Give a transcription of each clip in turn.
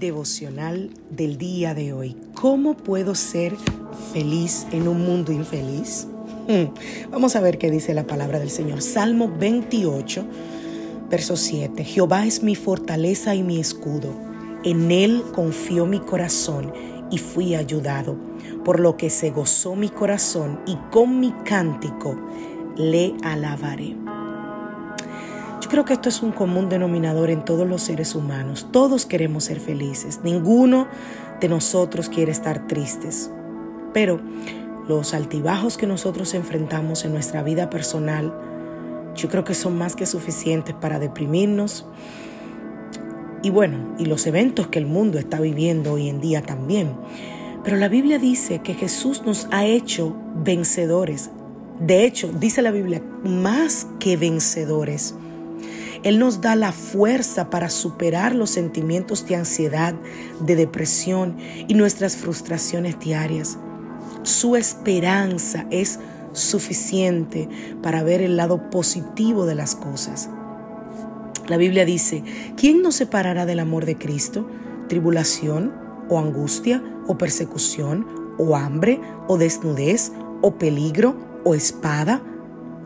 Devocional del día de hoy. ¿Cómo puedo ser feliz en un mundo infeliz? Hmm, vamos a ver qué dice la palabra del Señor. Salmo 28, verso 7. Jehová es mi fortaleza y mi escudo. En él confió mi corazón y fui ayudado, por lo que se gozó mi corazón y con mi cántico le alabaré creo que esto es un común denominador en todos los seres humanos. Todos queremos ser felices. Ninguno de nosotros quiere estar tristes. Pero los altibajos que nosotros enfrentamos en nuestra vida personal, yo creo que son más que suficientes para deprimirnos. Y bueno, y los eventos que el mundo está viviendo hoy en día también. Pero la Biblia dice que Jesús nos ha hecho vencedores. De hecho, dice la Biblia, más que vencedores. Él nos da la fuerza para superar los sentimientos de ansiedad, de depresión y nuestras frustraciones diarias. Su esperanza es suficiente para ver el lado positivo de las cosas. La Biblia dice, ¿quién nos separará del amor de Cristo? ¿Tribulación o angustia o persecución o hambre o desnudez o peligro o espada?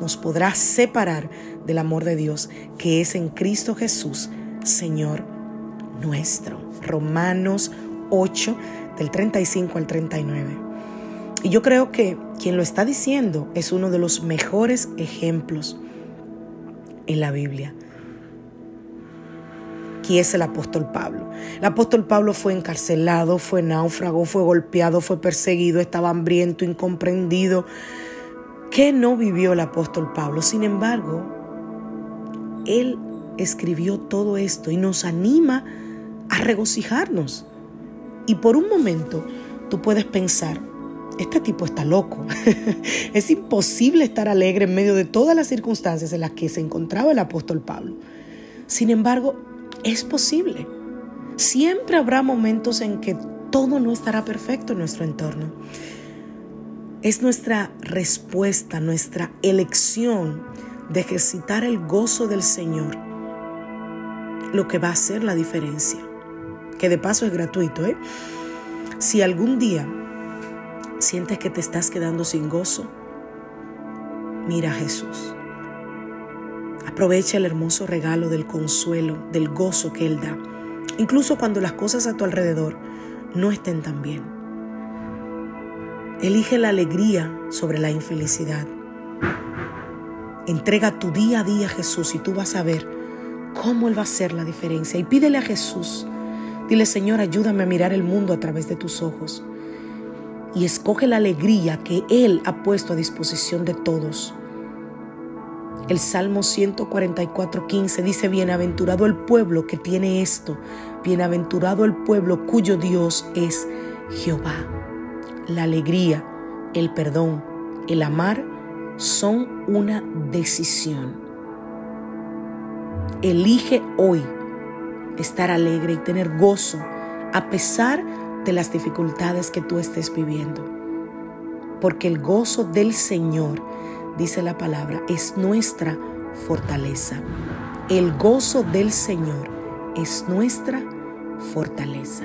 nos podrá separar del amor de Dios que es en Cristo Jesús, Señor nuestro. Romanos 8, del 35 al 39. Y yo creo que quien lo está diciendo es uno de los mejores ejemplos en la Biblia. Aquí es el apóstol Pablo. El apóstol Pablo fue encarcelado, fue náufrago, fue golpeado, fue perseguido, estaba hambriento, incomprendido, ¿Qué no vivió el apóstol Pablo? Sin embargo, él escribió todo esto y nos anima a regocijarnos. Y por un momento tú puedes pensar, este tipo está loco. es imposible estar alegre en medio de todas las circunstancias en las que se encontraba el apóstol Pablo. Sin embargo, es posible. Siempre habrá momentos en que todo no estará perfecto en nuestro entorno. Es nuestra respuesta, nuestra elección de ejercitar el gozo del Señor lo que va a hacer la diferencia. Que de paso es gratuito, ¿eh? Si algún día sientes que te estás quedando sin gozo, mira a Jesús. Aprovecha el hermoso regalo del consuelo, del gozo que Él da, incluso cuando las cosas a tu alrededor no estén tan bien. Elige la alegría sobre la infelicidad. Entrega tu día a día a Jesús y tú vas a ver cómo Él va a hacer la diferencia. Y pídele a Jesús. Dile, Señor, ayúdame a mirar el mundo a través de tus ojos. Y escoge la alegría que Él ha puesto a disposición de todos. El Salmo 144.15 dice, bienaventurado el pueblo que tiene esto, bienaventurado el pueblo cuyo Dios es Jehová. La alegría, el perdón, el amar son una decisión. Elige hoy estar alegre y tener gozo a pesar de las dificultades que tú estés viviendo. Porque el gozo del Señor dice la palabra, es nuestra fortaleza. El gozo del Señor es nuestra fortaleza.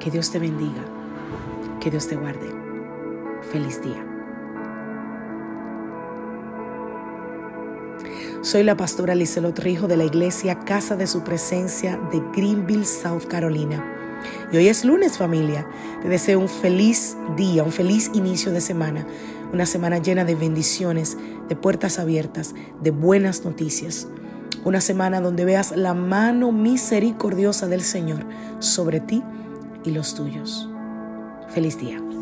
Que Dios te bendiga, que Dios te guarde. Feliz día. Soy la pastora Lizelot Rijo de la iglesia Casa de Su Presencia de Greenville, South Carolina. Y hoy es lunes familia. Te deseo un feliz día, un feliz inicio de semana. Una semana llena de bendiciones, de puertas abiertas, de buenas noticias. Una semana donde veas la mano misericordiosa del Señor sobre ti y los tuyos. Feliz día.